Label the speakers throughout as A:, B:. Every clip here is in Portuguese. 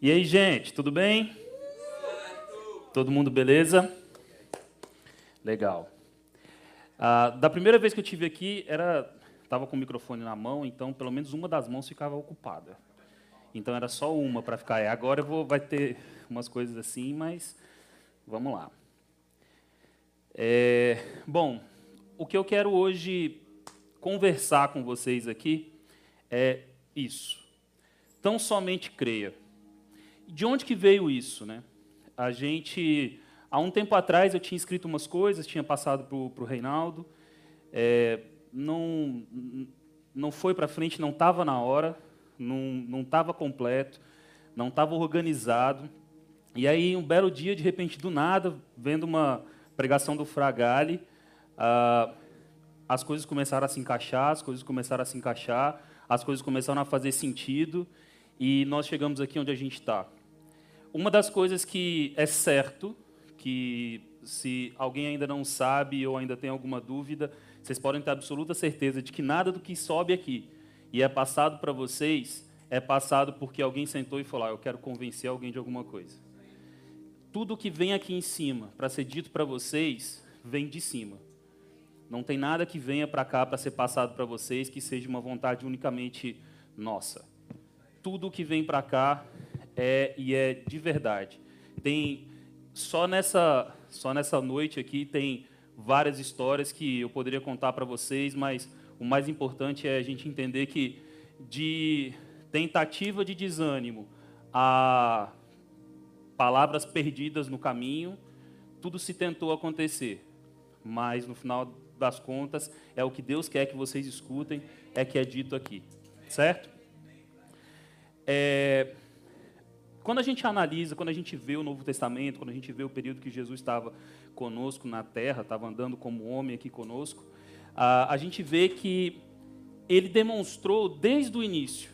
A: E aí, gente, tudo bem? Todo mundo beleza? Legal. Ah, da primeira vez que eu tive aqui, era estava com o microfone na mão, então pelo menos uma das mãos ficava ocupada. Então era só uma para ficar. É, agora vou, vai ter umas coisas assim, mas vamos lá. É, bom, o que eu quero hoje conversar com vocês aqui é isso. Tão somente creia. De onde que veio isso, né? A gente, há um tempo atrás, eu tinha escrito umas coisas, tinha passado para o Reinaldo, é, não, não foi para frente, não estava na hora, não estava completo, não estava organizado. E aí, um belo dia, de repente, do nada, vendo uma pregação do Fragale, ah, as coisas começaram a se encaixar, as coisas começaram a se encaixar, as coisas começaram a fazer sentido, e nós chegamos aqui onde a gente está. Uma das coisas que é certo, que se alguém ainda não sabe ou ainda tem alguma dúvida, vocês podem ter absoluta certeza de que nada do que sobe aqui e é passado para vocês é passado porque alguém sentou e falou: ah, Eu quero convencer alguém de alguma coisa. Tudo que vem aqui em cima para ser dito para vocês vem de cima. Não tem nada que venha para cá para ser passado para vocês que seja uma vontade unicamente nossa. Tudo que vem para cá é e é de verdade. Tem só nessa só nessa noite aqui tem várias histórias que eu poderia contar para vocês, mas o mais importante é a gente entender que de tentativa de desânimo a palavras perdidas no caminho, tudo se tentou acontecer, mas no final das contas é o que Deus quer que vocês escutem, é que é dito aqui, certo? É, quando a gente analisa, quando a gente vê o Novo Testamento, quando a gente vê o período que Jesus estava conosco na terra, estava andando como homem aqui conosco, a, a gente vê que ele demonstrou desde o início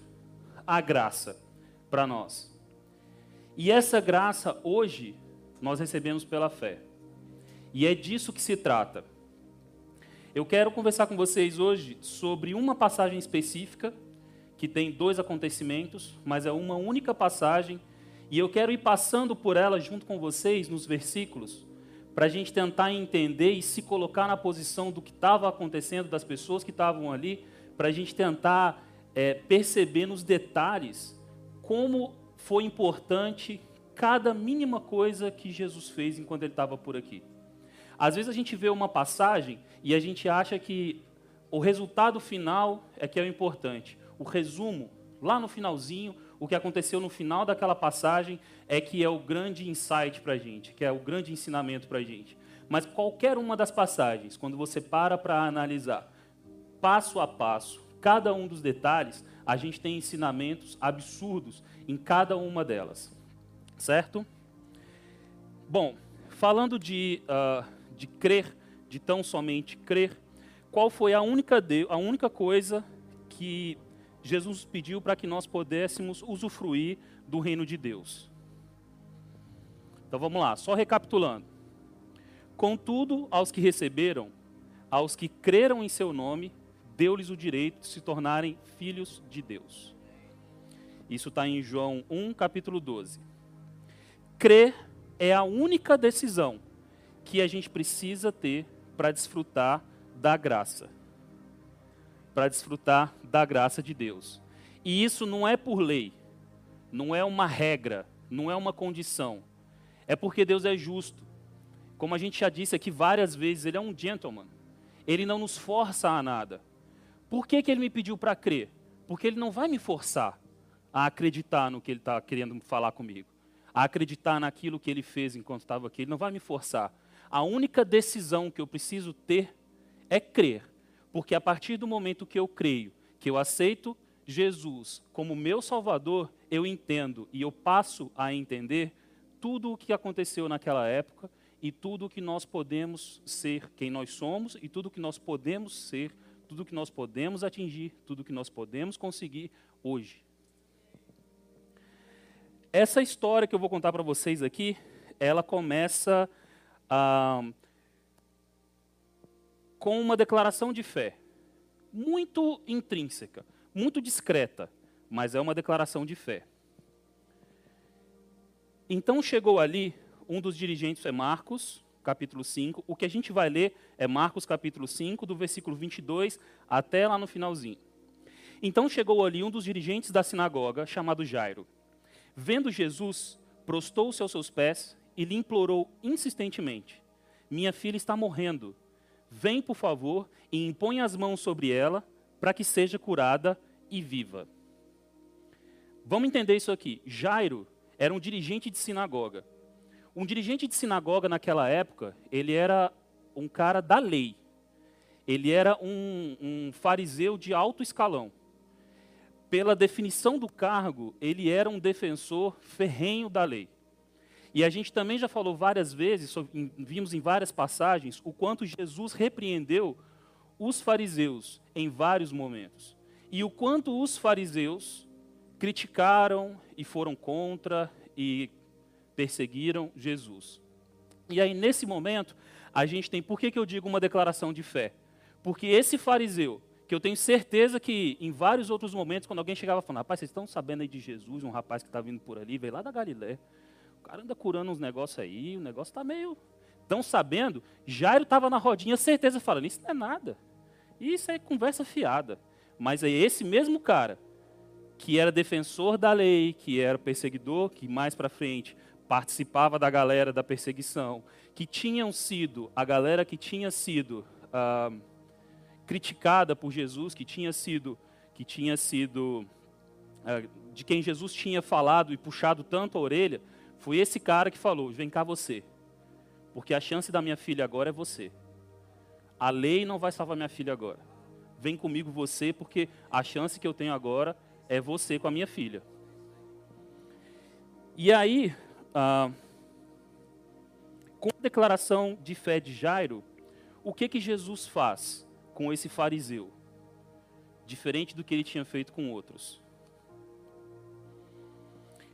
A: a graça para nós. E essa graça hoje nós recebemos pela fé. E é disso que se trata. Eu quero conversar com vocês hoje sobre uma passagem específica que tem dois acontecimentos, mas é uma única passagem, e eu quero ir passando por ela junto com vocês nos versículos, para a gente tentar entender e se colocar na posição do que estava acontecendo, das pessoas que estavam ali, para a gente tentar é, perceber nos detalhes como foi importante cada mínima coisa que Jesus fez enquanto ele estava por aqui. Às vezes a gente vê uma passagem e a gente acha que o resultado final é que é o importante. O resumo, lá no finalzinho, o que aconteceu no final daquela passagem é que é o grande insight para a gente, que é o grande ensinamento para a gente. Mas qualquer uma das passagens, quando você para para analisar, passo a passo, cada um dos detalhes, a gente tem ensinamentos absurdos em cada uma delas. Certo? Bom, falando de, uh, de crer, de tão somente crer, qual foi a única, de, a única coisa que Jesus pediu para que nós pudéssemos usufruir do reino de Deus. Então vamos lá, só recapitulando. Contudo, aos que receberam, aos que creram em seu nome, deu-lhes o direito de se tornarem filhos de Deus. Isso está em João 1, capítulo 12. Crer é a única decisão que a gente precisa ter para desfrutar da graça para desfrutar da graça de Deus. E isso não é por lei, não é uma regra, não é uma condição. É porque Deus é justo. Como a gente já disse aqui várias vezes, Ele é um gentleman. Ele não nos força a nada. Por que, que Ele me pediu para crer? Porque Ele não vai me forçar a acreditar no que Ele está querendo falar comigo, a acreditar naquilo que Ele fez enquanto estava aqui. Ele não vai me forçar. A única decisão que eu preciso ter é crer porque a partir do momento que eu creio, que eu aceito Jesus como meu Salvador, eu entendo e eu passo a entender tudo o que aconteceu naquela época e tudo o que nós podemos ser, quem nós somos e tudo o que nós podemos ser, tudo o que nós podemos atingir, tudo o que nós podemos conseguir hoje. Essa história que eu vou contar para vocês aqui, ela começa ah, com uma declaração de fé, muito intrínseca, muito discreta, mas é uma declaração de fé. Então chegou ali um dos dirigentes, é Marcos, capítulo 5. O que a gente vai ler é Marcos, capítulo 5, do versículo 22 até lá no finalzinho. Então chegou ali um dos dirigentes da sinagoga, chamado Jairo. Vendo Jesus, prostou-se aos seus pés e lhe implorou insistentemente: Minha filha está morrendo. Vem, por favor, e impõe as mãos sobre ela, para que seja curada e viva. Vamos entender isso aqui. Jairo era um dirigente de sinagoga. Um dirigente de sinagoga naquela época, ele era um cara da lei. Ele era um, um fariseu de alto escalão. Pela definição do cargo, ele era um defensor ferrenho da lei. E a gente também já falou várias vezes, vimos em várias passagens, o quanto Jesus repreendeu os fariseus em vários momentos. E o quanto os fariseus criticaram e foram contra e perseguiram Jesus. E aí, nesse momento, a gente tem, por que, que eu digo uma declaração de fé? Porque esse fariseu, que eu tenho certeza que em vários outros momentos, quando alguém chegava falando, rapaz, vocês estão sabendo aí de Jesus, um rapaz que está vindo por ali, veio lá da Galiléia, cara anda curando uns negócios aí, o negócio está meio... Estão sabendo? Jairo estava na rodinha, certeza, falando, isso não é nada. Isso é conversa fiada. Mas é esse mesmo cara, que era defensor da lei, que era perseguidor, que mais para frente participava da galera da perseguição, que tinham sido, a galera que tinha sido ah, criticada por Jesus, que tinha sido, que tinha sido, ah, de quem Jesus tinha falado e puxado tanto a orelha, foi esse cara que falou: vem cá você, porque a chance da minha filha agora é você. A lei não vai salvar minha filha agora. Vem comigo você, porque a chance que eu tenho agora é você com a minha filha. E aí, ah, com a declaração de fé de Jairo, o que que Jesus faz com esse fariseu? Diferente do que ele tinha feito com outros.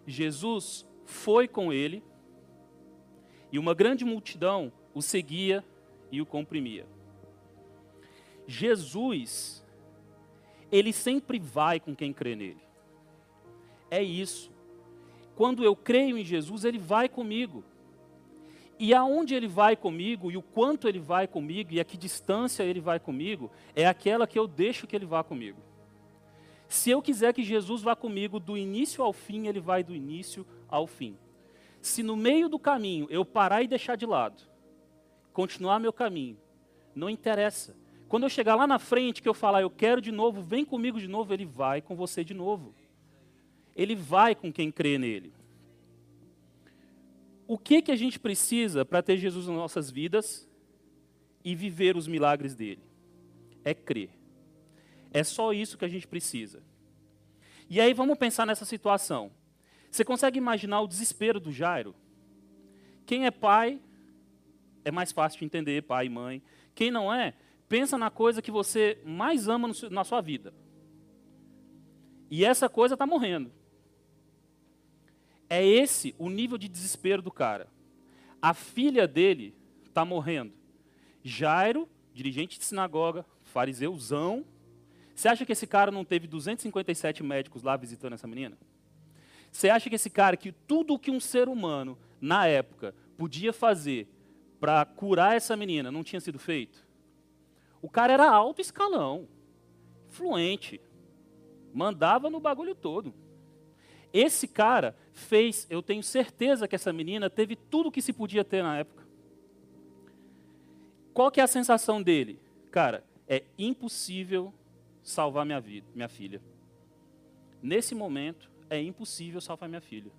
A: Jesus foi com ele e uma grande multidão o seguia e o comprimia. Jesus, ele sempre vai com quem crê nele. É isso quando eu creio em Jesus, Ele vai comigo. E aonde Ele vai comigo, e o quanto Ele vai comigo, e a que distância Ele vai comigo, é aquela que eu deixo que Ele vá comigo. Se eu quiser que Jesus vá comigo do início ao fim, Ele vai do início ao fim. Se no meio do caminho eu parar e deixar de lado, continuar meu caminho, não interessa. Quando eu chegar lá na frente, que eu falar, eu quero de novo, vem comigo de novo, Ele vai com você de novo ele vai com quem crê nele. O que, que a gente precisa para ter Jesus nas nossas vidas e viver os milagres dele? É crer. É só isso que a gente precisa. E aí vamos pensar nessa situação. Você consegue imaginar o desespero do Jairo? Quem é pai é mais fácil de entender, pai e mãe. Quem não é, pensa na coisa que você mais ama na sua vida. E essa coisa está morrendo. É esse o nível de desespero do cara. A filha dele está morrendo. Jairo, dirigente de sinagoga, fariseuzão. Você acha que esse cara não teve 257 médicos lá visitando essa menina? Você acha que esse cara, que tudo o que um ser humano, na época, podia fazer para curar essa menina, não tinha sido feito? O cara era alto escalão, fluente, mandava no bagulho todo. Esse cara fez, eu tenho certeza que essa menina teve tudo o que se podia ter na época. Qual que é a sensação dele? Cara, é impossível salvar minha vida, minha filha. Nesse momento, é impossível salvar minha filha.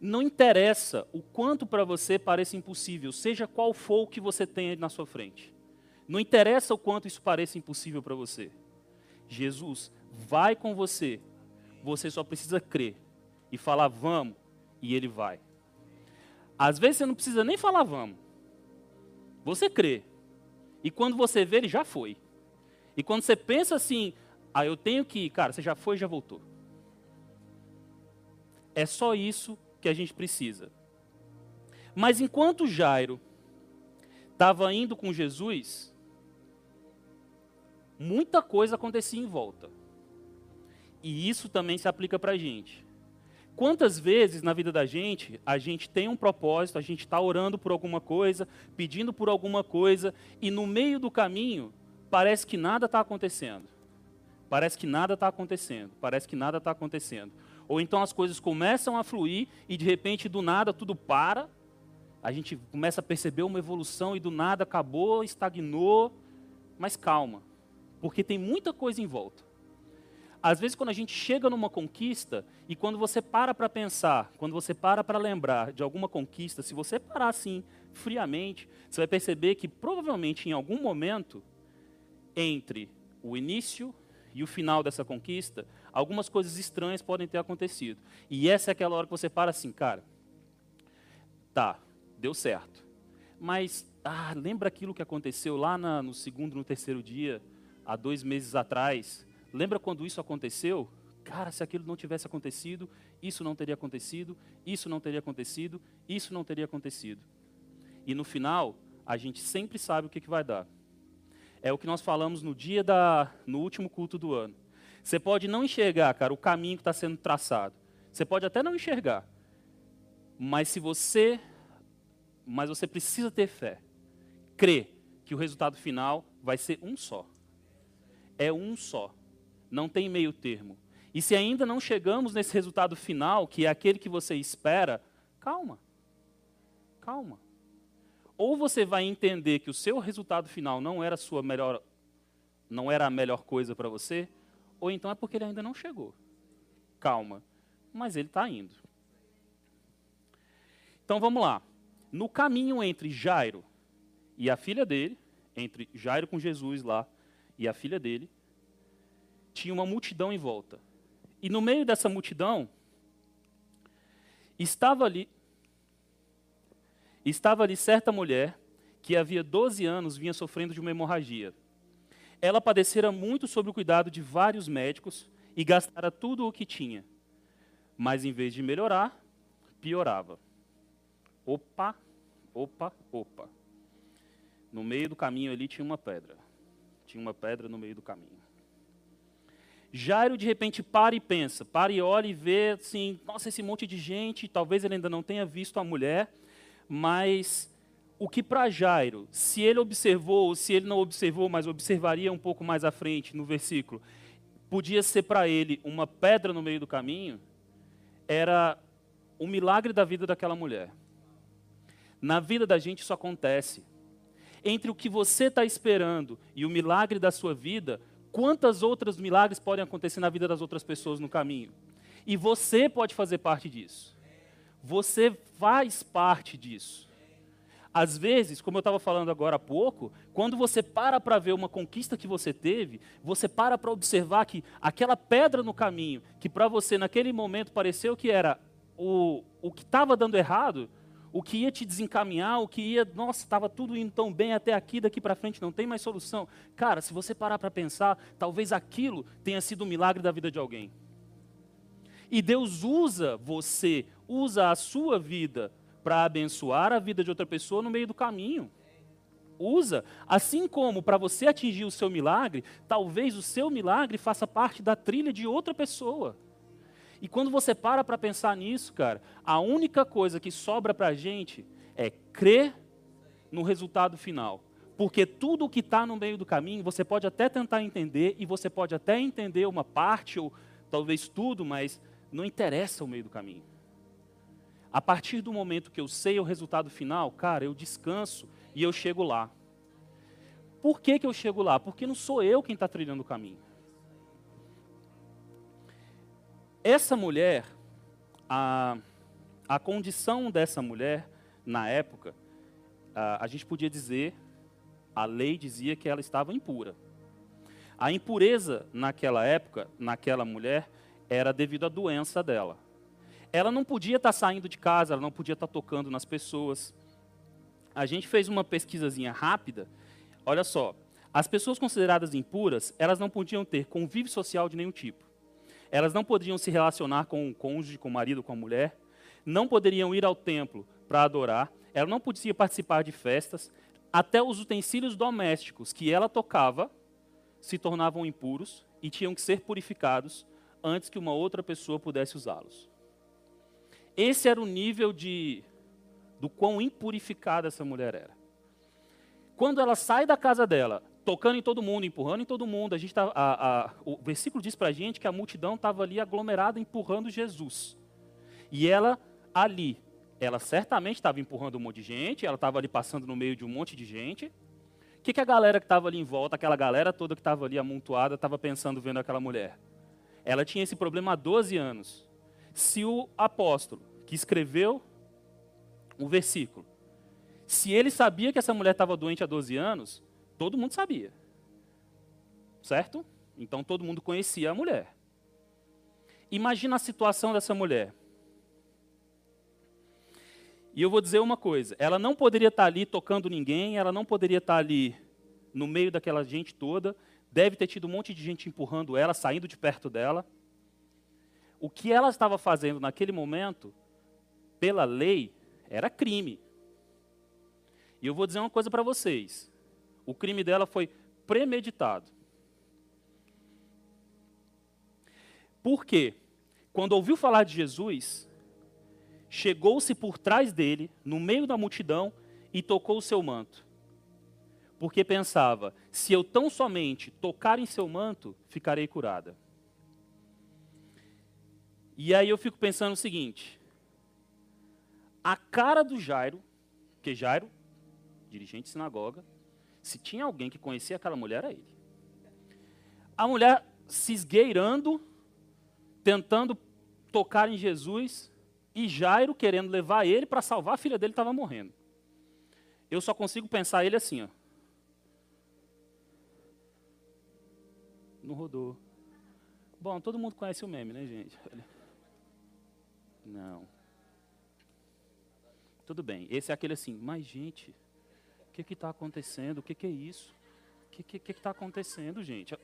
A: Não interessa o quanto para você pareça impossível, seja qual for o que você tenha na sua frente. Não interessa o quanto isso pareça impossível para você. Jesus vai com você você só precisa crer e falar vamos, e ele vai. Às vezes você não precisa nem falar vamos. Você crê. E quando você vê, ele já foi. E quando você pensa assim, ah, eu tenho que ir, cara, você já foi já voltou. É só isso que a gente precisa. Mas enquanto Jairo estava indo com Jesus, muita coisa acontecia em volta. E isso também se aplica para a gente. Quantas vezes na vida da gente, a gente tem um propósito, a gente está orando por alguma coisa, pedindo por alguma coisa, e no meio do caminho, parece que nada está acontecendo. Parece que nada está acontecendo. Parece que nada está acontecendo. Ou então as coisas começam a fluir e de repente do nada tudo para. A gente começa a perceber uma evolução e do nada acabou, estagnou. Mas calma, porque tem muita coisa em volta. Às vezes, quando a gente chega numa conquista, e quando você para para pensar, quando você para para lembrar de alguma conquista, se você parar assim, friamente, você vai perceber que provavelmente em algum momento, entre o início e o final dessa conquista, algumas coisas estranhas podem ter acontecido. E essa é aquela hora que você para assim, cara, tá, deu certo. Mas, ah, lembra aquilo que aconteceu lá na, no segundo, no terceiro dia, há dois meses atrás? Lembra quando isso aconteceu? Cara, se aquilo não tivesse acontecido, isso não teria acontecido, isso não teria acontecido, isso não teria acontecido. E no final, a gente sempre sabe o que, que vai dar. É o que nós falamos no dia da, no último culto do ano. Você pode não enxergar, cara, o caminho que está sendo traçado. Você pode até não enxergar. Mas se você, mas você precisa ter fé, crer que o resultado final vai ser um só. É um só. Não tem meio termo. E se ainda não chegamos nesse resultado final, que é aquele que você espera, calma. Calma. Ou você vai entender que o seu resultado final não era a sua melhor não era a melhor coisa para você, ou então é porque ele ainda não chegou. Calma. Mas ele está indo. Então vamos lá. No caminho entre Jairo e a filha dele, entre Jairo com Jesus lá e a filha dele, tinha uma multidão em volta. E no meio dessa multidão, estava ali estava ali certa mulher que havia 12 anos vinha sofrendo de uma hemorragia. Ela padecera muito sob o cuidado de vários médicos e gastara tudo o que tinha. Mas em vez de melhorar, piorava. Opa, opa, opa. No meio do caminho ali tinha uma pedra. Tinha uma pedra no meio do caminho. Jairo de repente para e pensa, para e olha e vê assim, nossa, esse monte de gente, talvez ele ainda não tenha visto a mulher, mas o que para Jairo, se ele observou, ou se ele não observou, mas observaria um pouco mais à frente no versículo, podia ser para ele uma pedra no meio do caminho, era o milagre da vida daquela mulher. Na vida da gente isso acontece. Entre o que você está esperando e o milagre da sua vida, quantas outras milagres podem acontecer na vida das outras pessoas no caminho? E você pode fazer parte disso. Você faz parte disso. Às vezes, como eu estava falando agora há pouco, quando você para para ver uma conquista que você teve, você para para observar que aquela pedra no caminho, que para você naquele momento pareceu que era o, o que estava dando errado, o que ia te desencaminhar, o que ia, nossa, estava tudo indo tão bem até aqui, daqui para frente não tem mais solução. Cara, se você parar para pensar, talvez aquilo tenha sido um milagre da vida de alguém. E Deus usa você, usa a sua vida para abençoar a vida de outra pessoa no meio do caminho. Usa, assim como para você atingir o seu milagre, talvez o seu milagre faça parte da trilha de outra pessoa. E quando você para para pensar nisso, cara, a única coisa que sobra para a gente é crer no resultado final. Porque tudo o que está no meio do caminho, você pode até tentar entender, e você pode até entender uma parte, ou talvez tudo, mas não interessa o meio do caminho. A partir do momento que eu sei o resultado final, cara, eu descanso e eu chego lá. Por que, que eu chego lá? Porque não sou eu quem está trilhando o caminho. Essa mulher, a, a condição dessa mulher, na época, a, a gente podia dizer, a lei dizia que ela estava impura. A impureza naquela época, naquela mulher, era devido à doença dela. Ela não podia estar saindo de casa, ela não podia estar tocando nas pessoas. A gente fez uma pesquisazinha rápida. Olha só, as pessoas consideradas impuras, elas não podiam ter convívio social de nenhum tipo. Elas não podiam se relacionar com o cônjuge, com o marido, com a mulher. Não poderiam ir ao templo para adorar. Ela não podia participar de festas. Até os utensílios domésticos que ela tocava se tornavam impuros e tinham que ser purificados antes que uma outra pessoa pudesse usá-los. Esse era o nível de do quão impurificada essa mulher era. Quando ela sai da casa dela, tocando em todo mundo, empurrando em todo mundo, a gente tá, a, a, o versículo diz para a gente que a multidão estava ali aglomerada empurrando Jesus. E ela ali, ela certamente estava empurrando um monte de gente, ela estava ali passando no meio de um monte de gente. O que, que a galera que estava ali em volta, aquela galera toda que estava ali amontoada, estava pensando vendo aquela mulher? Ela tinha esse problema há 12 anos. Se o apóstolo que escreveu o versículo, se ele sabia que essa mulher estava doente há 12 anos, todo mundo sabia. Certo? Então todo mundo conhecia a mulher. Imagina a situação dessa mulher. E eu vou dizer uma coisa: ela não poderia estar ali tocando ninguém, ela não poderia estar ali no meio daquela gente toda. Deve ter tido um monte de gente empurrando ela, saindo de perto dela. O que ela estava fazendo naquele momento, pela lei, era crime. E eu vou dizer uma coisa para vocês: o crime dela foi premeditado. Por quê? Quando ouviu falar de Jesus, chegou-se por trás dele, no meio da multidão, e tocou o seu manto. Porque pensava: se eu tão somente tocar em seu manto, ficarei curada. E aí eu fico pensando o seguinte: a cara do Jairo, que Jairo, dirigente de sinagoga, se tinha alguém que conhecia aquela mulher, era ele. A mulher se esgueirando, tentando tocar em Jesus, e Jairo querendo levar ele para salvar a filha dele estava morrendo. Eu só consigo pensar ele assim, ó. Não rodou. Bom, todo mundo conhece o meme, né, gente? Não. Tudo bem. Esse é aquele assim, mas gente, o que está acontecendo? O que, que é isso? O que está acontecendo, gente?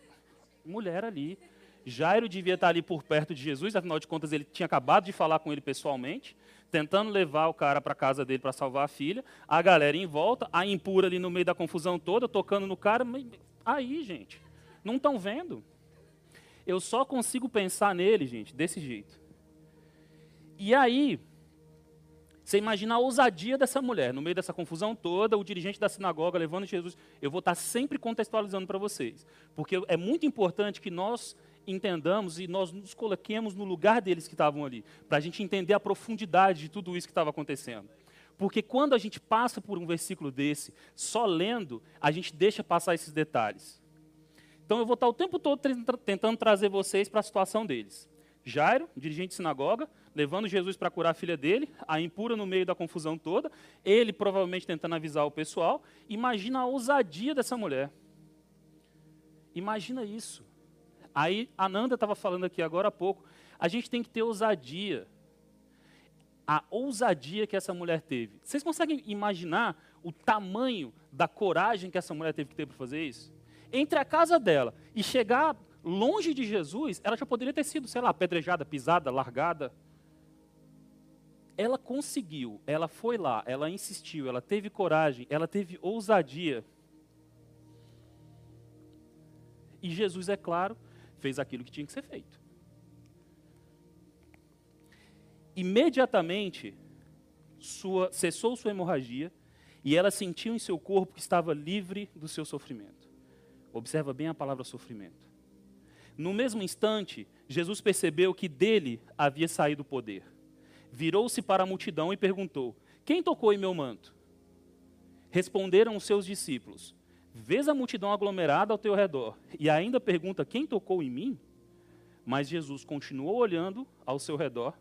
A: Mulher ali, Jairo devia estar ali por perto de Jesus, afinal de contas ele tinha acabado de falar com ele pessoalmente, tentando levar o cara para casa dele para salvar a filha. A galera em volta, a impura ali no meio da confusão toda, tocando no cara. Aí, gente, não estão vendo? Eu só consigo pensar nele, gente, desse jeito. E aí, você imagina a ousadia dessa mulher, no meio dessa confusão toda, o dirigente da sinagoga levando Jesus. Eu vou estar sempre contextualizando para vocês, porque é muito importante que nós entendamos e nós nos coloquemos no lugar deles que estavam ali, para a gente entender a profundidade de tudo isso que estava acontecendo. Porque quando a gente passa por um versículo desse, só lendo, a gente deixa passar esses detalhes. Então eu vou estar o tempo todo tentando trazer vocês para a situação deles. Jairo, dirigente de sinagoga, levando Jesus para curar a filha dele, a impura no meio da confusão toda, ele provavelmente tentando avisar o pessoal. Imagina a ousadia dessa mulher. Imagina isso. Aí, a Nanda estava falando aqui agora há pouco, a gente tem que ter ousadia. A ousadia que essa mulher teve. Vocês conseguem imaginar o tamanho da coragem que essa mulher teve que ter para fazer isso? Entre a casa dela e chegar longe de Jesus, ela já poderia ter sido, sei lá, apedrejada, pisada, largada. Ela conseguiu, ela foi lá, ela insistiu, ela teve coragem, ela teve ousadia. E Jesus, é claro, fez aquilo que tinha que ser feito. Imediatamente, sua, cessou sua hemorragia e ela sentiu em seu corpo que estava livre do seu sofrimento. Observa bem a palavra sofrimento. No mesmo instante, Jesus percebeu que dele havia saído o poder. Virou-se para a multidão e perguntou: Quem tocou em meu manto? Responderam os seus discípulos: Vês a multidão aglomerada ao teu redor e ainda pergunta: Quem tocou em mim? Mas Jesus continuou olhando ao seu redor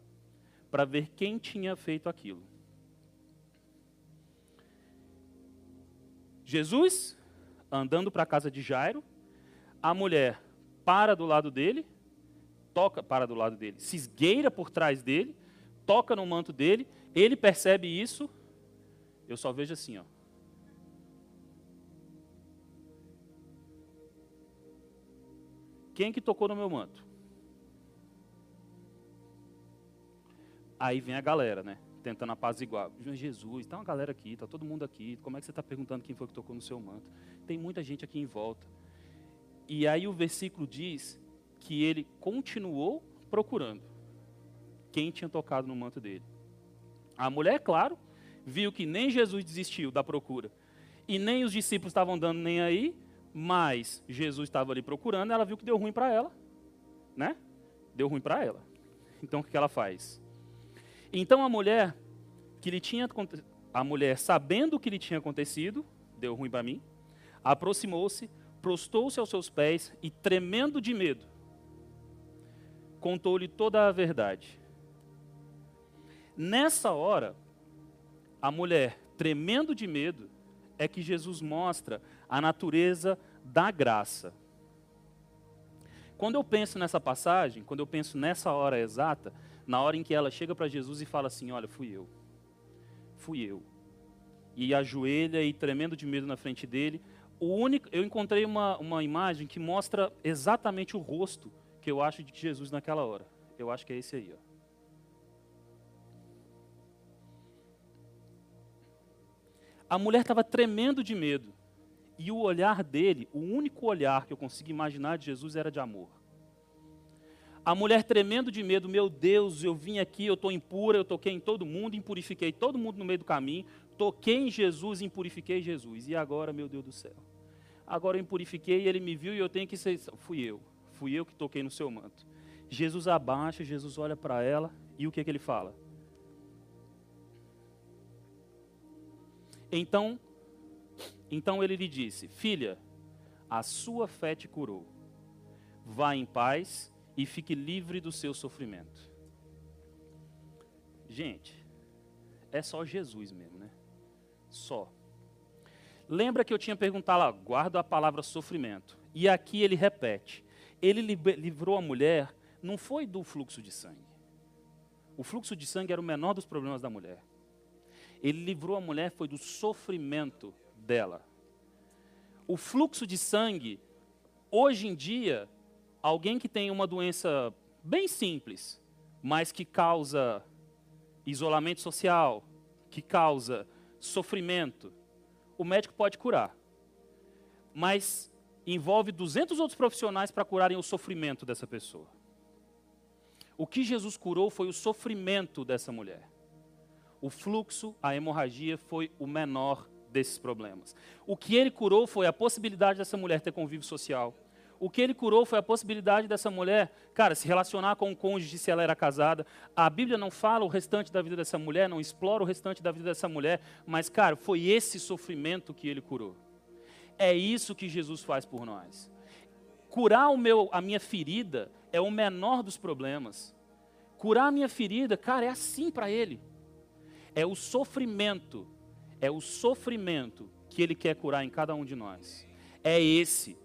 A: para ver quem tinha feito aquilo. Jesus, andando para a casa de Jairo, a mulher para do lado dele, toca para do lado dele, se esgueira por trás dele, toca no manto dele, ele percebe isso. Eu só vejo assim, ó. Quem que tocou no meu manto? Aí vem a galera, né? Tentando apaziguar. Jesus, tá uma galera aqui, tá todo mundo aqui. Como é que você está perguntando quem foi que tocou no seu manto? Tem muita gente aqui em volta. E aí o versículo diz que ele continuou procurando quem tinha tocado no manto dele. A mulher, claro, viu que nem Jesus desistiu da procura e nem os discípulos estavam dando nem aí, mas Jesus estava ali procurando, ela viu que deu ruim para ela, né? Deu ruim para ela. Então o que ela faz? Então a mulher que lhe tinha a mulher, sabendo o que lhe tinha acontecido, deu ruim para mim, aproximou-se, prostou-se aos seus pés e tremendo de medo, contou-lhe toda a verdade. Nessa hora, a mulher, tremendo de medo, é que Jesus mostra a natureza da graça. Quando eu penso nessa passagem, quando eu penso nessa hora exata, na hora em que ela chega para Jesus e fala assim: Olha, fui eu. Fui eu. E ajoelha e tremendo de medo na frente dele. O único, eu encontrei uma, uma imagem que mostra exatamente o rosto que eu acho de Jesus naquela hora. Eu acho que é esse aí. Ó. A mulher estava tremendo de medo. E o olhar dele, o único olhar que eu consigo imaginar de Jesus era de amor. A mulher tremendo de medo, meu Deus, eu vim aqui, eu estou impura, eu toquei em todo mundo, impurifiquei todo mundo no meio do caminho, toquei em Jesus, impurifiquei Jesus. E agora, meu Deus do céu? Agora eu impurifiquei ele me viu e eu tenho que ser. Fui eu, fui eu que toquei no seu manto. Jesus abaixa, Jesus olha para ela e o que, que ele fala? Então, então ele lhe disse: Filha, a sua fé te curou. Vá em paz e fique livre do seu sofrimento. Gente, é só Jesus mesmo, né? Só. Lembra que eu tinha perguntado lá, guarda a palavra sofrimento. E aqui ele repete. Ele livrou a mulher, não foi do fluxo de sangue. O fluxo de sangue era o menor dos problemas da mulher. Ele livrou a mulher foi do sofrimento dela. O fluxo de sangue, hoje em dia, alguém que tem uma doença bem simples, mas que causa isolamento social, que causa sofrimento, o médico pode curar. Mas envolve 200 outros profissionais para curarem o sofrimento dessa pessoa. O que Jesus curou foi o sofrimento dessa mulher o fluxo, a hemorragia foi o menor desses problemas. O que ele curou foi a possibilidade dessa mulher ter convívio social. O que ele curou foi a possibilidade dessa mulher, cara, se relacionar com o cônjuge se ela era casada. A Bíblia não fala o restante da vida dessa mulher, não explora o restante da vida dessa mulher, mas, cara, foi esse sofrimento que ele curou. É isso que Jesus faz por nós. Curar o meu, a minha ferida é o menor dos problemas. Curar a minha ferida, cara, é assim para ele. É o sofrimento, é o sofrimento que ele quer curar em cada um de nós. É esse.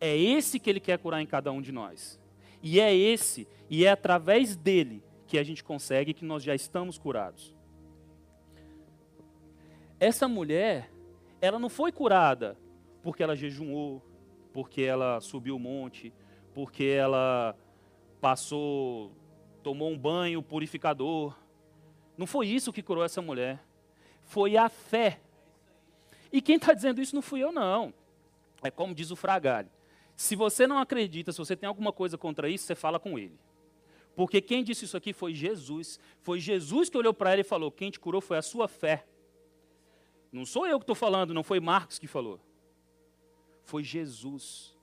A: É esse que ele quer curar em cada um de nós. E é esse, e é através dele que a gente consegue que nós já estamos curados. Essa mulher, ela não foi curada porque ela jejuou, porque ela subiu o monte, porque ela passou, tomou um banho purificador, não foi isso que curou essa mulher. Foi a fé. E quem está dizendo isso não fui eu, não. É como diz o Fragale. Se você não acredita, se você tem alguma coisa contra isso, você fala com ele. Porque quem disse isso aqui foi Jesus. Foi Jesus que olhou para ela e falou: Quem te curou foi a sua fé. Não sou eu que estou falando, não foi Marcos que falou. Foi Jesus.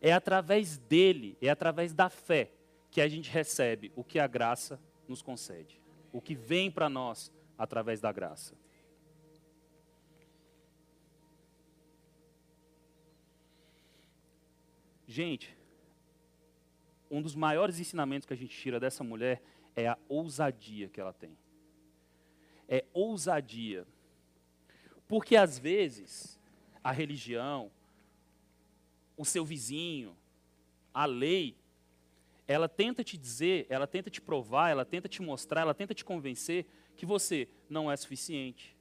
A: É através dele, é através da fé, que a gente recebe o que a graça nos concede o que vem para nós através da graça. Gente, um dos maiores ensinamentos que a gente tira dessa mulher é a ousadia que ela tem. É ousadia. Porque às vezes a religião, o seu vizinho, a lei ela tenta te dizer, ela tenta te provar, ela tenta te mostrar, ela tenta te convencer que você não é suficiente,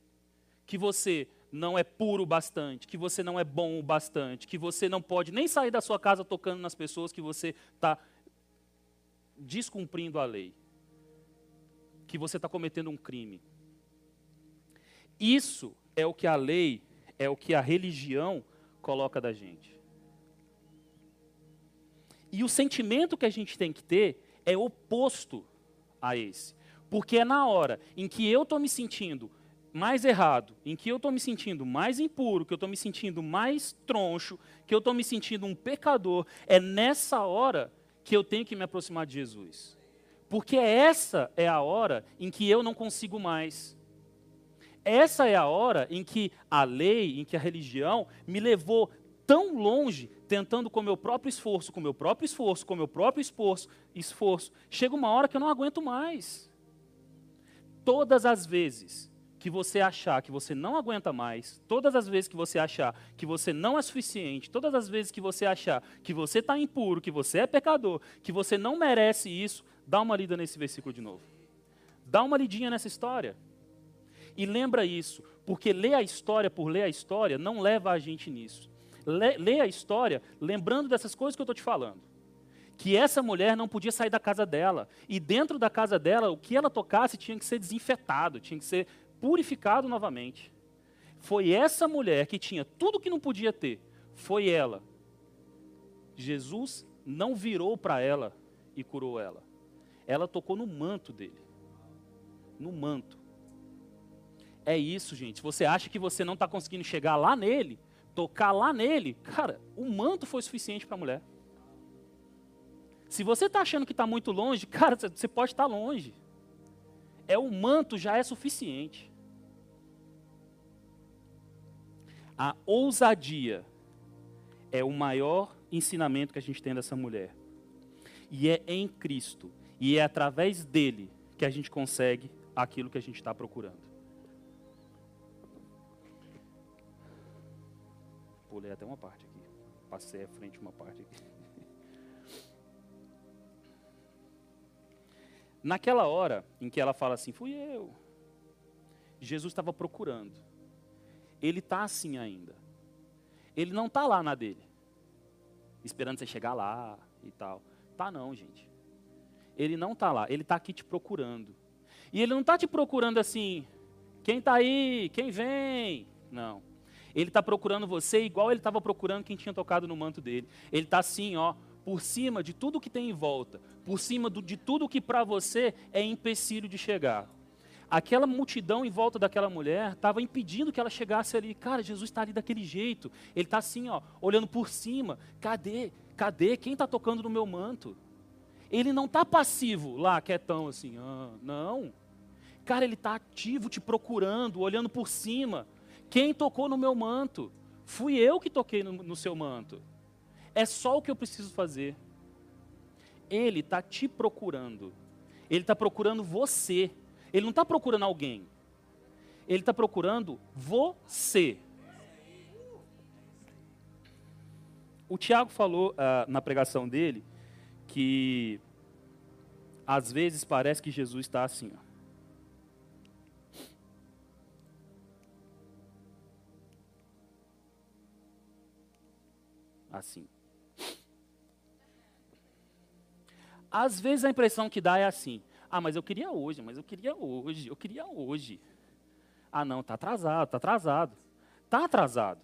A: que você não é puro o bastante, que você não é bom o bastante, que você não pode nem sair da sua casa tocando nas pessoas, que você está descumprindo a lei, que você está cometendo um crime. Isso é o que a lei, é o que a religião coloca da gente. E o sentimento que a gente tem que ter é oposto a esse. Porque é na hora em que eu estou me sentindo mais errado, em que eu estou me sentindo mais impuro, que eu estou me sentindo mais troncho, que eu estou me sentindo um pecador, é nessa hora que eu tenho que me aproximar de Jesus. Porque essa é a hora em que eu não consigo mais. Essa é a hora em que a lei, em que a religião me levou tão longe, tentando com meu próprio esforço, com meu próprio esforço, com meu próprio esforço, esforço. Chega uma hora que eu não aguento mais. Todas as vezes que você achar que você não aguenta mais, todas as vezes que você achar que você não é suficiente, todas as vezes que você achar que você está impuro, que você é pecador, que você não merece isso, dá uma lida nesse versículo de novo. Dá uma lidinha nessa história. E lembra isso, porque ler a história por ler a história não leva a gente nisso. Lê, lê a história lembrando dessas coisas que eu estou te falando. Que essa mulher não podia sair da casa dela. E dentro da casa dela, o que ela tocasse tinha que ser desinfetado, tinha que ser purificado novamente. Foi essa mulher que tinha tudo que não podia ter. Foi ela. Jesus não virou para ela e curou ela. Ela tocou no manto dele. No manto. É isso, gente. Você acha que você não está conseguindo chegar lá nele, tocar lá nele? Cara, o manto foi suficiente para a mulher. Se você está achando que está muito longe, cara, você pode estar tá longe. É o manto já é suficiente. A ousadia é o maior ensinamento que a gente tem dessa mulher. E é em Cristo. E é através dele que a gente consegue aquilo que a gente está procurando. Pulei até uma parte aqui. Passei à frente uma parte aqui. Naquela hora em que ela fala assim, fui eu. Jesus estava procurando ele está assim ainda. Ele não está lá na dele, esperando você chegar lá e tal. Tá não, gente. Ele não está lá, ele está aqui te procurando. E ele não está te procurando assim, quem está aí, quem vem. Não. Ele está procurando você igual ele estava procurando quem tinha tocado no manto dele. Ele está assim, ó, por cima de tudo que tem em volta, por cima do, de tudo que para você é empecilho de chegar aquela multidão em volta daquela mulher estava impedindo que ela chegasse ali. Cara, Jesus está ali daquele jeito. Ele está assim, ó, olhando por cima. Cadê? Cadê? Quem está tocando no meu manto? Ele não está passivo lá, quietão assim. Ah, não. Cara, ele está ativo, te procurando, olhando por cima. Quem tocou no meu manto? Fui eu que toquei no, no seu manto. É só o que eu preciso fazer. Ele está te procurando. Ele está procurando você. Ele não está procurando alguém. Ele está procurando você. O Tiago falou uh, na pregação dele que às vezes parece que Jesus está assim. Ó. Assim. Às vezes a impressão que dá é assim. Ah, mas eu queria hoje, mas eu queria hoje, eu queria hoje. Ah, não, está atrasado, está atrasado. Está atrasado.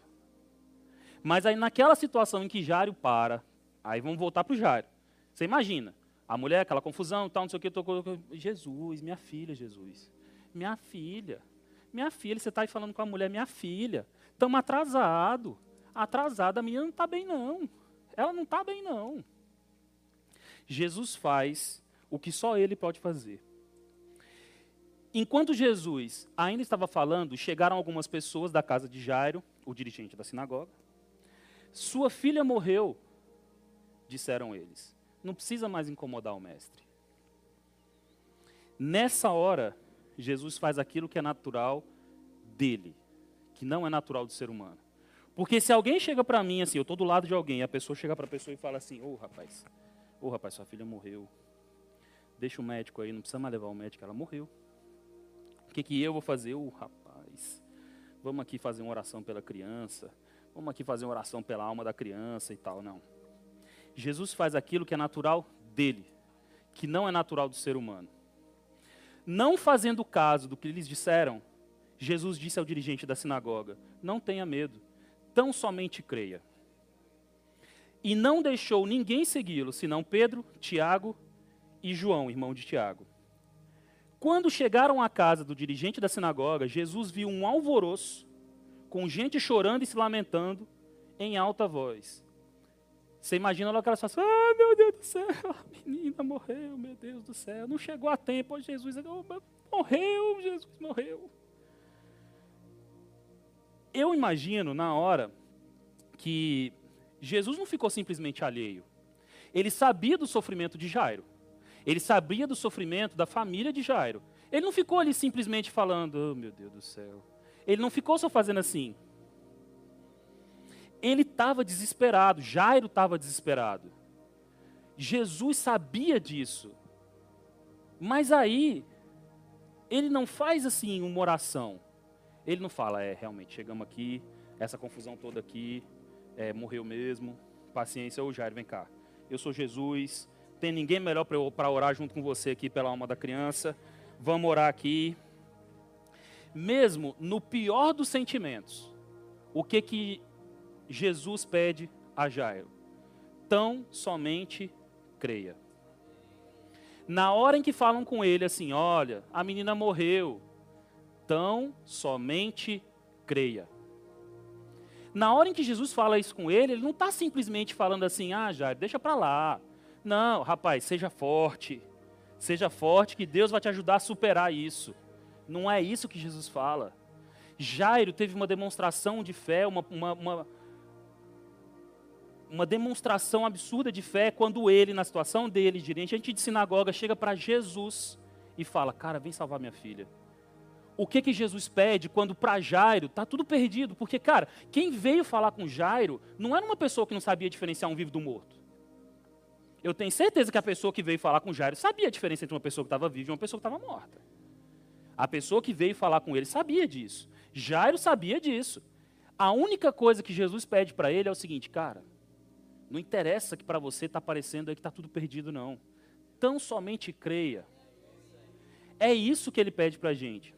A: Mas aí naquela situação em que Jário para, aí vamos voltar para o Jário. Você imagina, a mulher, aquela confusão, tal, não sei o que, tocou. Jesus, minha filha, Jesus. Minha filha. Minha filha, você está aí falando com a mulher, minha filha. Estamos atrasado. Atrasada, a menina não está bem, não. Ela não está bem, não. Jesus faz o que só ele pode fazer. Enquanto Jesus ainda estava falando, chegaram algumas pessoas da casa de Jairo, o dirigente da sinagoga. Sua filha morreu, disseram eles. Não precisa mais incomodar o mestre. Nessa hora, Jesus faz aquilo que é natural dele, que não é natural do ser humano. Porque se alguém chega para mim assim, eu estou do lado de alguém, e a pessoa chega para a pessoa e fala assim: Ô oh, rapaz, ô oh, rapaz, sua filha morreu deixa o médico aí, não precisa mais levar o médico, ela morreu. O que, que eu vou fazer? O rapaz, vamos aqui fazer uma oração pela criança, vamos aqui fazer uma oração pela alma da criança e tal. Não. Jesus faz aquilo que é natural dele, que não é natural do ser humano. Não fazendo caso do que eles disseram, Jesus disse ao dirigente da sinagoga: Não tenha medo, tão somente creia. E não deixou ninguém segui-lo, senão Pedro, Tiago e João, irmão de Tiago. Quando chegaram à casa do dirigente da sinagoga, Jesus viu um alvoroço, com gente chorando e se lamentando em alta voz. Você imagina lá aquelas pessoas, ah, meu Deus do céu, a menina morreu, meu Deus do céu, não chegou a tempo, Jesus morreu, Jesus morreu. Eu imagino na hora que Jesus não ficou simplesmente alheio. Ele sabia do sofrimento de Jairo. Ele sabia do sofrimento da família de Jairo. Ele não ficou ali simplesmente falando, oh meu Deus do céu. Ele não ficou só fazendo assim. Ele estava desesperado, Jairo estava desesperado. Jesus sabia disso. Mas aí, ele não faz assim uma oração. Ele não fala, é, realmente, chegamos aqui, essa confusão toda aqui, é, morreu mesmo, paciência, ô Jairo, vem cá. Eu sou Jesus, tem ninguém melhor para orar junto com você aqui pela alma da criança. Vamos orar aqui. Mesmo no pior dos sentimentos, o que que Jesus pede a Jairo? Tão somente creia. Na hora em que falam com ele assim, olha, a menina morreu, tão somente creia. Na hora em que Jesus fala isso com ele, ele não está simplesmente falando assim, ah, Jairo, deixa para lá. Não, rapaz, seja forte. Seja forte que Deus vai te ajudar a superar isso. Não é isso que Jesus fala. Jairo teve uma demonstração de fé, uma, uma, uma, uma demonstração absurda de fé quando ele, na situação dele, dirigente de sinagoga, chega para Jesus e fala: Cara, vem salvar minha filha o que, que Jesus pede quando para Jairo está tudo perdido? Porque, cara, quem veio falar com Jairo não era uma pessoa que não sabia diferenciar um vivo do morto. Eu tenho certeza que a pessoa que veio falar com Jairo sabia a diferença entre uma pessoa que estava viva e uma pessoa que estava morta. A pessoa que veio falar com ele sabia disso. Jairo sabia disso. A única coisa que Jesus pede para ele é o seguinte, cara, não interessa que para você está parecendo aí que está tudo perdido, não. Tão somente creia. É isso que ele pede para a gente.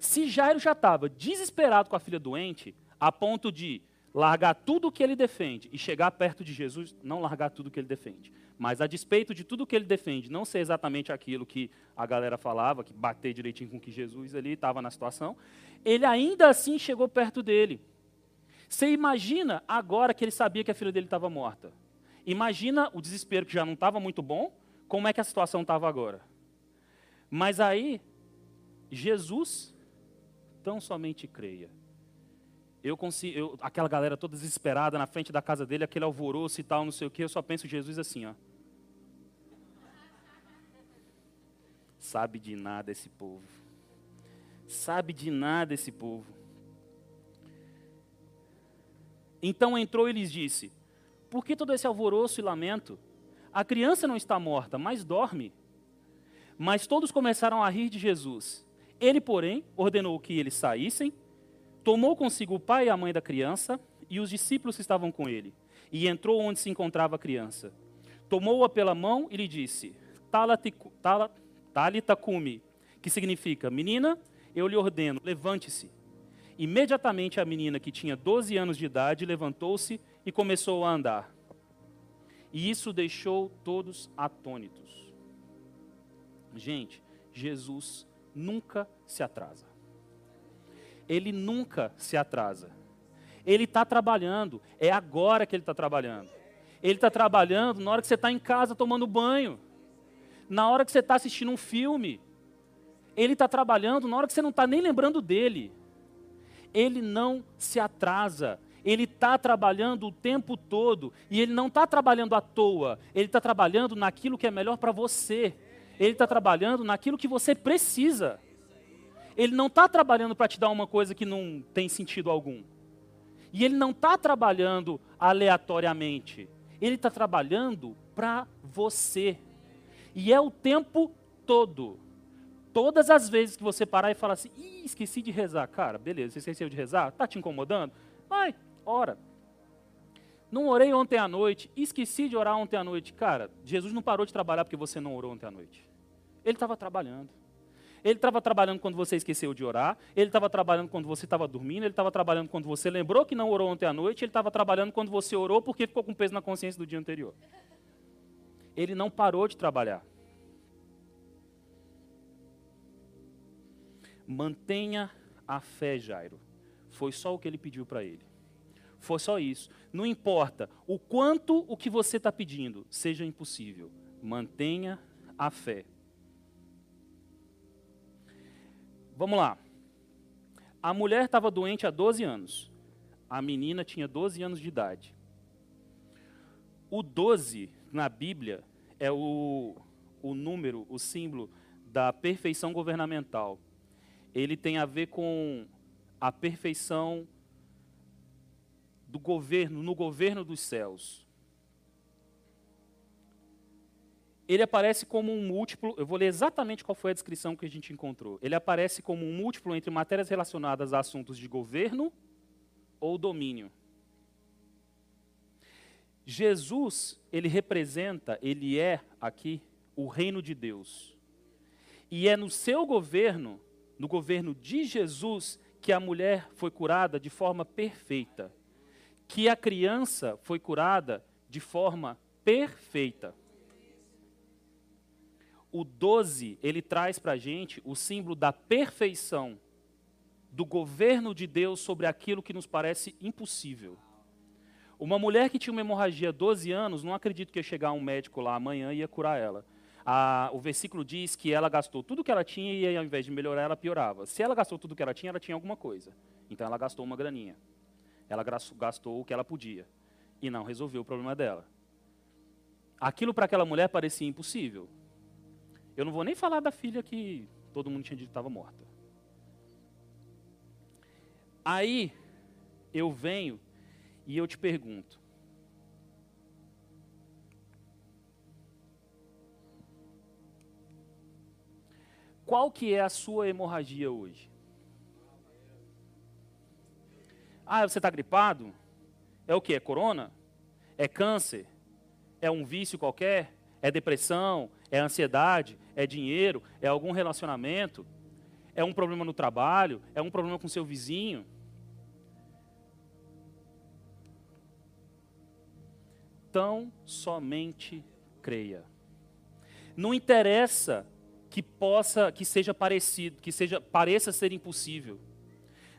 A: Se Jairo já estava desesperado com a filha doente, a ponto de largar tudo o que ele defende e chegar perto de Jesus, não largar tudo o que ele defende, mas a despeito de tudo o que ele defende, não ser exatamente aquilo que a galera falava, que bater direitinho com que Jesus ali estava na situação, ele ainda assim chegou perto dele. Você imagina agora que ele sabia que a filha dele estava morta. Imagina o desespero que já não estava muito bom, como é que a situação estava agora. Mas aí, Jesus tão somente creia. Eu consigo, eu, aquela galera toda desesperada na frente da casa dele, aquele alvoroço e tal, não sei o que, eu só penso em Jesus assim, ó. Sabe de nada esse povo. Sabe de nada esse povo. Então entrou e lhes disse: Por que todo esse alvoroço e lamento? A criança não está morta, mas dorme. Mas todos começaram a rir de Jesus. Ele, porém, ordenou que eles saíssem, tomou consigo o pai e a mãe da criança e os discípulos que estavam com ele, e entrou onde se encontrava a criança. Tomou-a pela mão e lhe disse: Talita cumi, que significa: Menina, eu lhe ordeno, levante-se. Imediatamente a menina, que tinha 12 anos de idade, levantou-se e começou a andar. E isso deixou todos atônitos. Gente, Jesus nunca se atrasa. Ele nunca se atrasa. Ele está trabalhando, é agora que ele está trabalhando. Ele está trabalhando na hora que você está em casa tomando banho, na hora que você está assistindo um filme. Ele está trabalhando na hora que você não está nem lembrando dele. Ele não se atrasa. Ele está trabalhando o tempo todo. E ele não está trabalhando à toa. Ele está trabalhando naquilo que é melhor para você. Ele está trabalhando naquilo que você precisa. Ele não está trabalhando para te dar uma coisa que não tem sentido algum. E ele não está trabalhando aleatoriamente. Ele está trabalhando para você. E é o tempo todo. Todas as vezes que você parar e falar assim, Ih, esqueci de rezar. Cara, beleza, você esqueceu de rezar? Está te incomodando? Vai, ora. Não orei ontem à noite, esqueci de orar ontem à noite. Cara, Jesus não parou de trabalhar porque você não orou ontem à noite. Ele estava trabalhando. Ele estava trabalhando quando você esqueceu de orar, ele estava trabalhando quando você estava dormindo, ele estava trabalhando quando você lembrou que não orou ontem à noite, ele estava trabalhando quando você orou porque ficou com peso na consciência do dia anterior. Ele não parou de trabalhar. Mantenha a fé, Jairo. Foi só o que ele pediu para ele. Foi só isso. Não importa o quanto o que você está pedindo seja impossível. Mantenha a fé. Vamos lá. A mulher estava doente há 12 anos. A menina tinha 12 anos de idade. O 12 na Bíblia é o, o número, o símbolo da perfeição governamental. Ele tem a ver com a perfeição do governo, no governo dos céus. Ele aparece como um múltiplo, eu vou ler exatamente qual foi a descrição que a gente encontrou. Ele aparece como um múltiplo entre matérias relacionadas a assuntos de governo ou domínio. Jesus, ele representa, ele é aqui o reino de Deus. E é no seu governo, no governo de Jesus, que a mulher foi curada de forma perfeita. Que a criança foi curada de forma perfeita. O 12, ele traz para a gente o símbolo da perfeição do governo de Deus sobre aquilo que nos parece impossível. Uma mulher que tinha uma hemorragia 12 anos, não acredito que ia chegar um médico lá amanhã e ia curar ela. O versículo diz que ela gastou tudo que ela tinha e ao invés de melhorar, ela piorava. Se ela gastou tudo que ela tinha, ela tinha alguma coisa. Então ela gastou uma graninha. Ela gastou o que ela podia. E não resolveu o problema dela. Aquilo para aquela mulher parecia impossível. Eu não vou nem falar da filha que todo mundo tinha dito que estava morta. Aí eu venho e eu te pergunto: qual que é a sua hemorragia hoje? Ah, você está gripado? É o que? É corona? É câncer? É um vício qualquer? É depressão? É ansiedade? É dinheiro? É algum relacionamento? É um problema no trabalho? É um problema com seu vizinho? tão somente creia. Não interessa que possa, que seja parecido, que seja pareça ser impossível.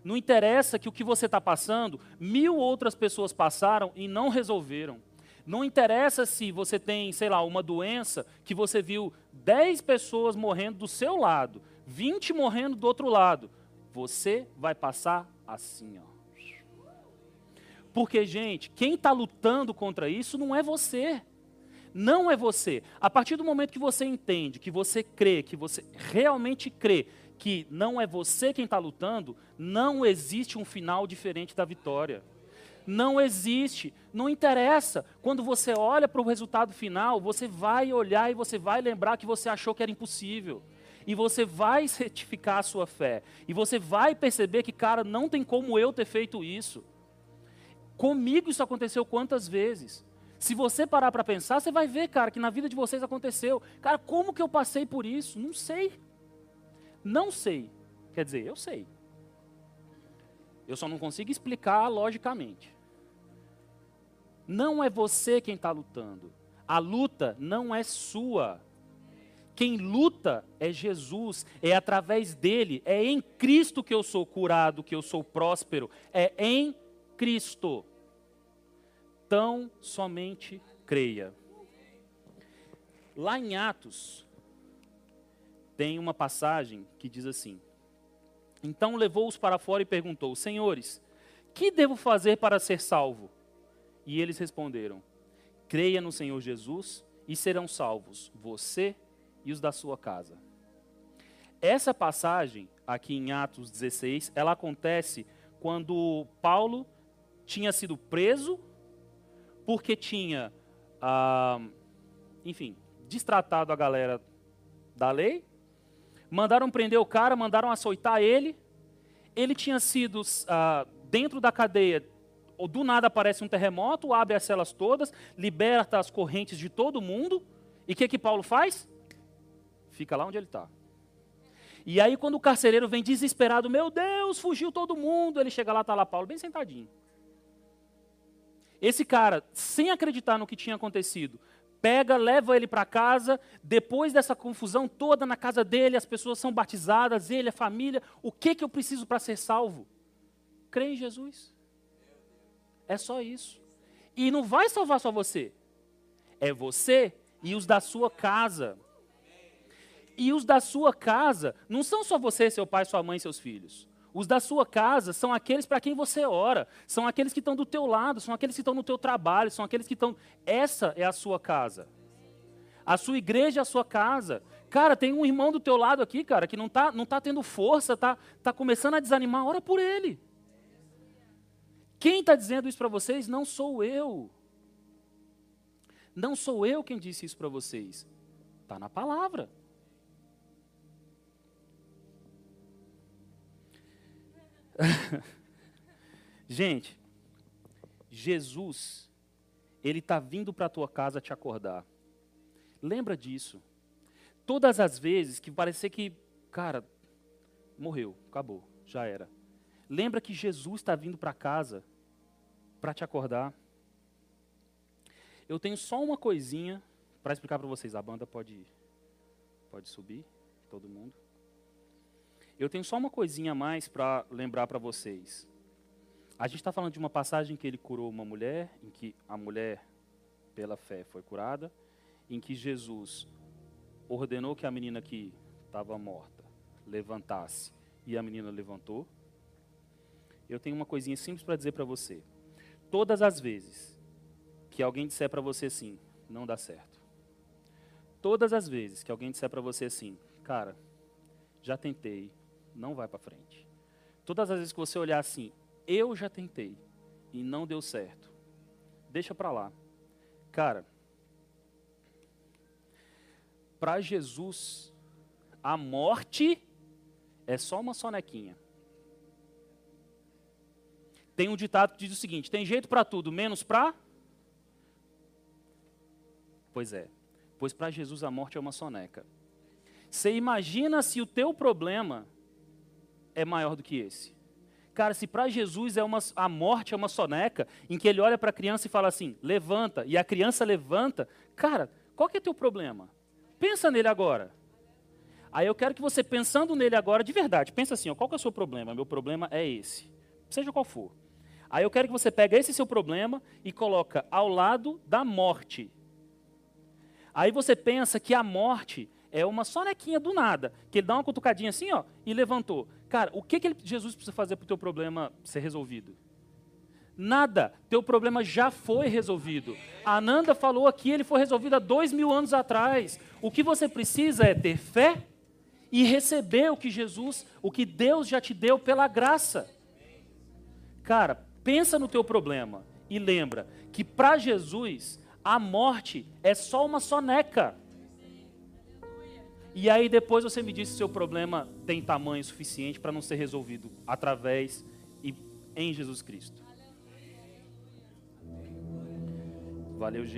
A: Não interessa que o que você está passando, mil outras pessoas passaram e não resolveram. Não interessa se você tem, sei lá, uma doença que você viu dez pessoas morrendo do seu lado, vinte morrendo do outro lado. Você vai passar assim, ó. Porque, gente, quem está lutando contra isso não é você. Não é você. A partir do momento que você entende, que você crê, que você realmente crê que não é você quem está lutando, não existe um final diferente da vitória. Não existe. Não interessa. Quando você olha para o resultado final, você vai olhar e você vai lembrar que você achou que era impossível. E você vai certificar a sua fé. E você vai perceber que, cara, não tem como eu ter feito isso. Comigo isso aconteceu quantas vezes? Se você parar para pensar, você vai ver, cara, que na vida de vocês aconteceu. Cara, como que eu passei por isso? Não sei. Não sei. Quer dizer, eu sei. Eu só não consigo explicar logicamente. Não é você quem está lutando. A luta não é sua. Quem luta é Jesus, é através dele, é em Cristo que eu sou curado, que eu sou próspero, é em Cristo tão somente creia. Lá em Atos, tem uma passagem que diz assim: Então levou-os para fora e perguntou: Senhores, que devo fazer para ser salvo? E eles responderam: Creia no Senhor Jesus e serão salvos, você e os da sua casa. Essa passagem, aqui em Atos 16, ela acontece quando Paulo tinha sido preso porque tinha, ah, enfim, destratado a galera da lei, mandaram prender o cara, mandaram açoitar ele, ele tinha sido ah, dentro da cadeia, ou do nada aparece um terremoto, abre as celas todas, liberta as correntes de todo mundo, e o que, que Paulo faz? Fica lá onde ele está. E aí, quando o carcereiro vem desesperado, meu Deus, fugiu todo mundo, ele chega lá, está lá Paulo, bem sentadinho. Esse cara, sem acreditar no que tinha acontecido, pega, leva ele para casa, depois dessa confusão toda na casa dele, as pessoas são batizadas, ele, a família, o que, que eu preciso para ser salvo? Crê em Jesus. É só isso. E não vai salvar só você. É você e os da sua casa. E os da sua casa não são só você, seu pai, sua mãe seus filhos. Os da sua casa são aqueles para quem você ora, são aqueles que estão do teu lado, são aqueles que estão no teu trabalho, são aqueles que estão. Essa é a sua casa. A sua igreja é a sua casa. Cara, tem um irmão do teu lado aqui, cara, que não está não tá tendo força, está tá começando a desanimar, ora por ele. Quem está dizendo isso para vocês não sou eu. Não sou eu quem disse isso para vocês. Está na palavra. Gente, Jesus, Ele está vindo para a tua casa te acordar. Lembra disso. Todas as vezes que parecer que, cara, morreu, acabou, já era. Lembra que Jesus está vindo para casa para te acordar. Eu tenho só uma coisinha para explicar para vocês. A banda pode, pode subir, todo mundo. Eu tenho só uma coisinha a mais para lembrar para vocês. A gente está falando de uma passagem em que ele curou uma mulher, em que a mulher, pela fé, foi curada, em que Jesus ordenou que a menina que estava morta levantasse e a menina levantou. Eu tenho uma coisinha simples para dizer para você. Todas as vezes que alguém disser para você assim, não dá certo. Todas as vezes que alguém disser para você assim, cara, já tentei, não vai para frente. Todas as vezes que você olhar assim, eu já tentei e não deu certo, deixa para lá. Cara, para Jesus, a morte é só uma sonequinha. Tem um ditado que diz o seguinte: tem jeito para tudo, menos para. Pois é. Pois para Jesus a morte é uma soneca. Você imagina se o teu problema é maior do que esse. Cara, se para Jesus é uma, a morte é uma soneca, em que ele olha para a criança e fala assim, levanta, e a criança levanta, cara, qual que é teu problema? Pensa nele agora. Aí eu quero que você, pensando nele agora, de verdade, pensa assim, ó, qual que é o seu problema? Meu problema é esse, seja qual for. Aí eu quero que você pegue esse seu problema e coloca ao lado da morte. Aí você pensa que a morte é uma sonequinha do nada, que ele dá uma cutucadinha assim, ó, e levantou. Cara, o que, que Jesus precisa fazer para o teu problema ser resolvido? Nada. Teu problema já foi resolvido. A Ananda falou aqui, ele foi resolvido há dois mil anos atrás. O que você precisa é ter fé e receber o que Jesus, o que Deus já te deu pela graça. Cara, pensa no teu problema e lembra que para Jesus a morte é só uma soneca. E aí depois você me diz se seu problema tem tamanho suficiente para não ser resolvido através e em Jesus Cristo. Valeu, gente.